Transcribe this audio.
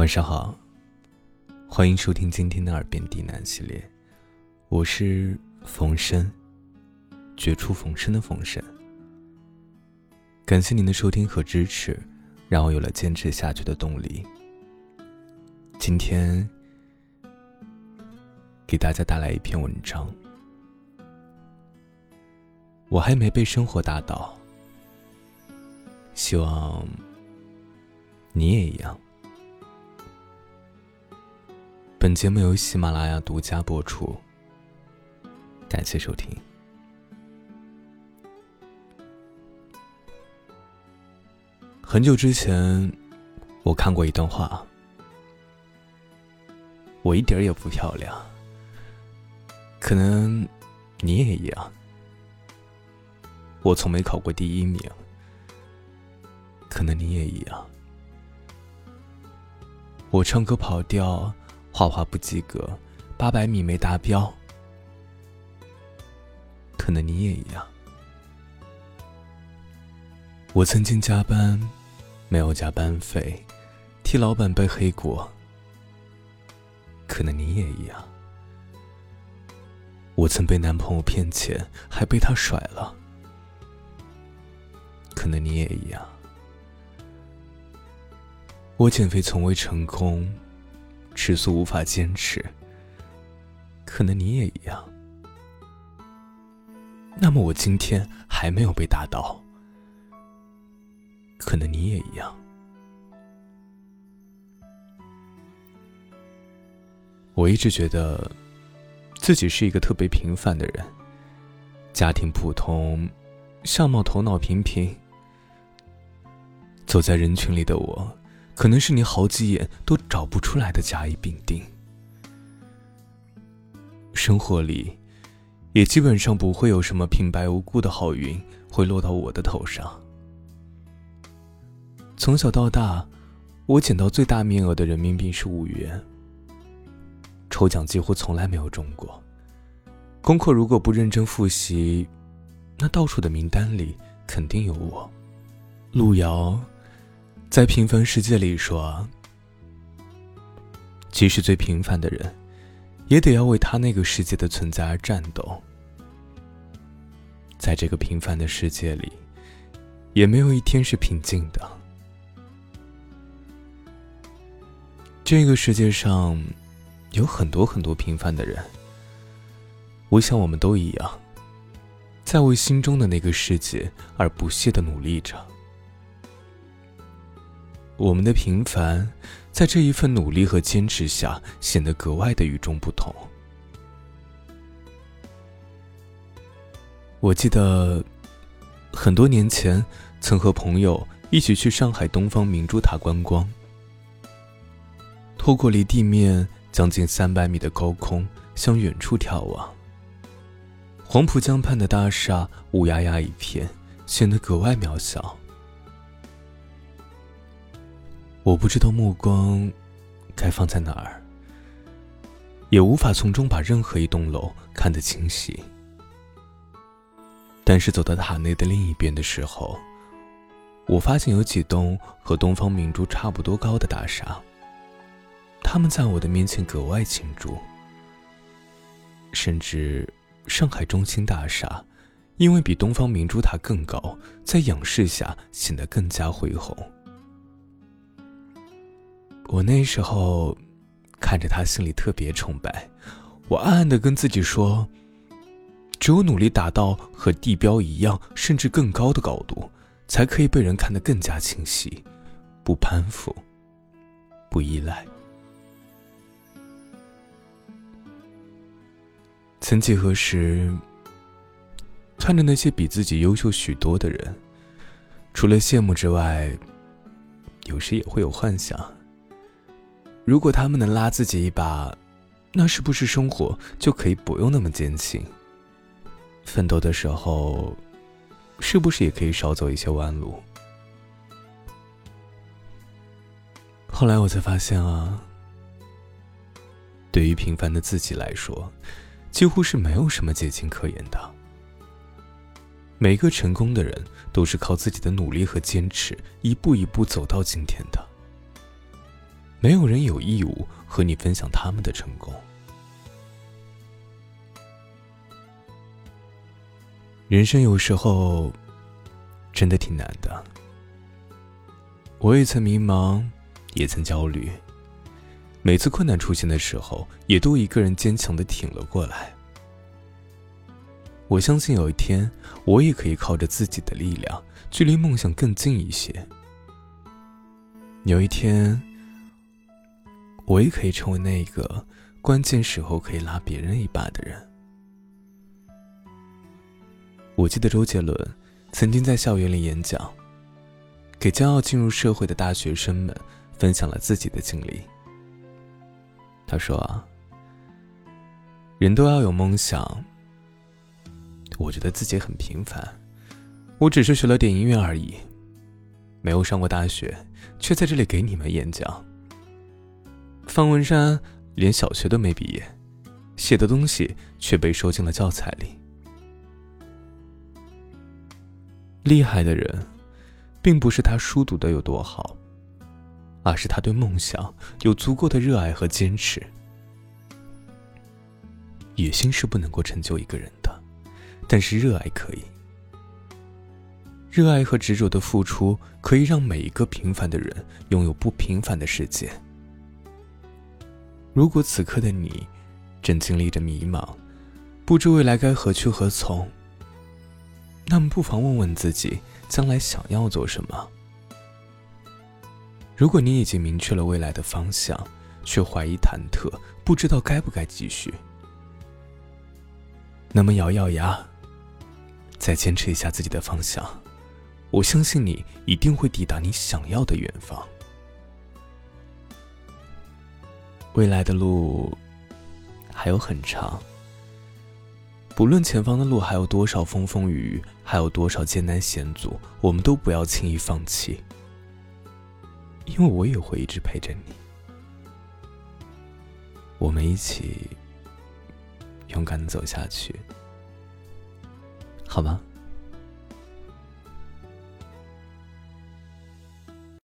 晚上好，欢迎收听今天的耳边低喃系列，我是冯生，绝处逢生的冯生。感谢您的收听和支持，让我有了坚持下去的动力。今天给大家带来一篇文章，我还没被生活打倒，希望你也一样。本节目由喜马拉雅独家播出，感谢收听。很久之前，我看过一段话：我一点儿也不漂亮，可能你也一样。我从没考过第一名，可能你也一样。我唱歌跑调。画画不及格，八百米没达标，可能你也一样。我曾经加班，没有加班费，替老板背黑锅，可能你也一样。我曾被男朋友骗钱，还被他甩了，可能你也一样。我减肥从未成功。吃素无法坚持，可能你也一样。那么我今天还没有被打倒，可能你也一样。我一直觉得自己是一个特别平凡的人，家庭普通，相貌头脑平平，走在人群里的我。可能是你好几眼都找不出来的甲乙丙丁，生活里也基本上不会有什么平白无故的好运会落到我的头上。从小到大，我捡到最大面额的人民币是五元，抽奖几乎从来没有中过。功课如果不认真复习，那倒数的名单里肯定有我。路遥。在平凡世界里说，即使最平凡的人，也得要为他那个世界的存在而战斗。在这个平凡的世界里，也没有一天是平静的。这个世界上，有很多很多平凡的人。我想，我们都一样，在为心中的那个世界而不懈的努力着。我们的平凡，在这一份努力和坚持下，显得格外的与众不同。我记得，很多年前，曾和朋友一起去上海东方明珠塔观光。透过离地面将近三百米的高空，向远处眺望，黄浦江畔的大厦乌压压一片，显得格外渺小。我不知道目光该放在哪儿，也无法从中把任何一栋楼看得清晰。但是走到塔内的另一边的时候，我发现有几栋和东方明珠差不多高的大厦，他们在我的面前格外清楚。甚至上海中心大厦，因为比东方明珠塔更高，在仰视下显得更加恢宏。我那时候看着他，心里特别崇拜。我暗暗的跟自己说：“只有努力达到和地标一样，甚至更高的高度，才可以被人看得更加清晰，不攀附，不依赖。”曾几何时，看着那些比自己优秀许多的人，除了羡慕之外，有时也会有幻想。如果他们能拉自己一把，那是不是生活就可以不用那么艰辛？奋斗的时候，是不是也可以少走一些弯路？后来我才发现啊，对于平凡的自己来说，几乎是没有什么捷径可言的。每个成功的人都是靠自己的努力和坚持，一步一步走到今天的。没有人有义务和你分享他们的成功。人生有时候真的挺难的，我也曾迷茫，也曾焦虑。每次困难出现的时候，也都一个人坚强的挺了过来。我相信有一天，我也可以靠着自己的力量，距离梦想更近一些。有一天，我也可以成为那个关键时候可以拉别人一把的人。我记得周杰伦曾经在校园里演讲，给将要进入社会的大学生们分享了自己的经历。他说：“啊，人都要有梦想。我觉得自己很平凡，我只是学了点音乐而已，没有上过大学，却在这里给你们演讲。方文山连小学都没毕业，写的东西却被收进了教材里。厉害的人，并不是他书读的有多好。”而是他对梦想有足够的热爱和坚持。野心是不能够成就一个人的，但是热爱可以。热爱和执着的付出，可以让每一个平凡的人拥有不平凡的世界。如果此刻的你正经历着迷茫，不知未来该何去何从，那么不妨问问自己，将来想要做什么。如果你已经明确了未来的方向，却怀疑忐忑，不知道该不该继续，那么咬咬牙，再坚持一下自己的方向，我相信你一定会抵达你想要的远方。未来的路还有很长，不论前方的路还有多少风风雨雨，还有多少艰难险阻，我们都不要轻易放弃。因为我也会一直陪着你，我们一起勇敢的走下去，好吗？